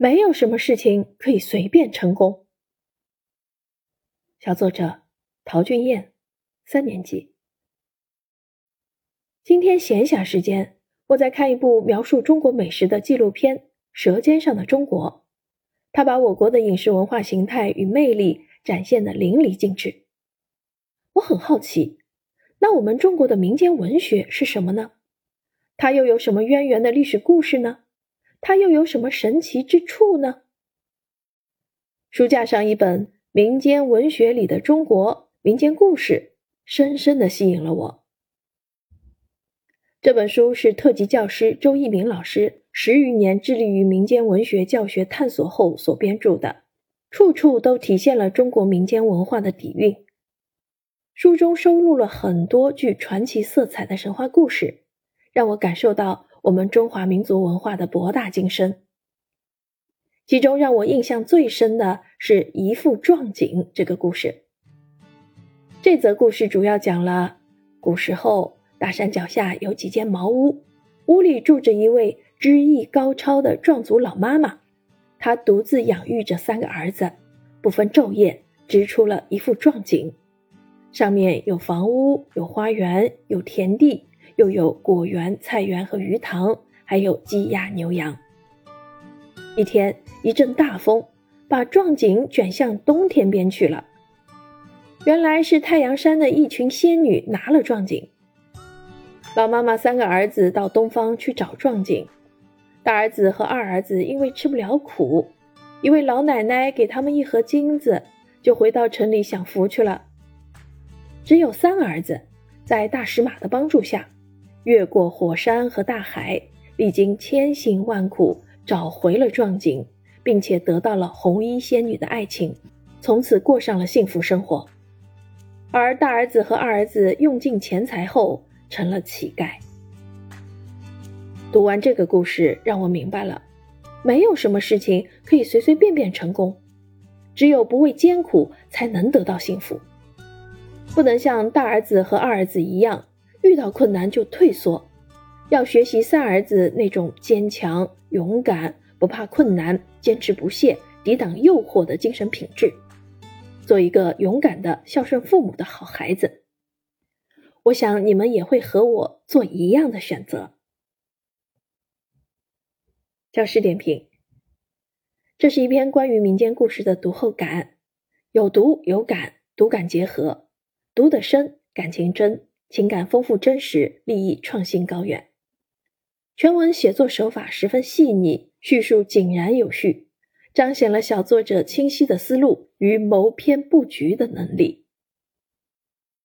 没有什么事情可以随便成功。小作者陶俊彦，三年级。今天闲暇时间，我在看一部描述中国美食的纪录片《舌尖上的中国》，它把我国的饮食文化形态与魅力展现的淋漓尽致。我很好奇，那我们中国的民间文学是什么呢？它又有什么渊源的历史故事呢？它又有什么神奇之处呢？书架上一本《民间文学里的中国民间故事》深深的吸引了我。这本书是特级教师周一鸣老师十余年致力于民间文学教学探索后所编著的，处处都体现了中国民间文化的底蕴。书中收录了很多具传奇色彩的神话故事，让我感受到。我们中华民族文化的博大精深，其中让我印象最深的是一副壮锦这个故事。这则故事主要讲了古时候大山脚下有几间茅屋，屋里住着一位知艺高超的壮族老妈妈，她独自养育着三个儿子，不分昼夜织出了一副壮锦，上面有房屋、有花园、有田地。又有果园、菜园和鱼塘，还有鸡鸭牛羊。一天，一阵大风把壮锦卷向冬天边去了。原来是太阳山的一群仙女拿了壮锦。老妈妈三个儿子到东方去找壮锦，大儿子和二儿子因为吃不了苦，一位老奶奶给他们一盒金子，就回到城里享福去了。只有三儿子在大石马的帮助下。越过火山和大海，历经千辛万苦，找回了壮锦，并且得到了红衣仙女的爱情，从此过上了幸福生活。而大儿子和二儿子用尽钱财后，成了乞丐。读完这个故事，让我明白了，没有什么事情可以随随便便成功，只有不畏艰苦，才能得到幸福。不能像大儿子和二儿子一样。遇到困难就退缩，要学习三儿子那种坚强、勇敢、不怕困难、坚持不懈、抵挡诱惑的精神品质，做一个勇敢的、孝顺父母的好孩子。我想你们也会和我做一样的选择。教师点评：这是一篇关于民间故事的读后感，有读有感，读感结合，读得深，感情真。情感丰富真实，立意创新高远。全文写作手法十分细腻，叙述井然有序，彰显了小作者清晰的思路与谋篇布局的能力。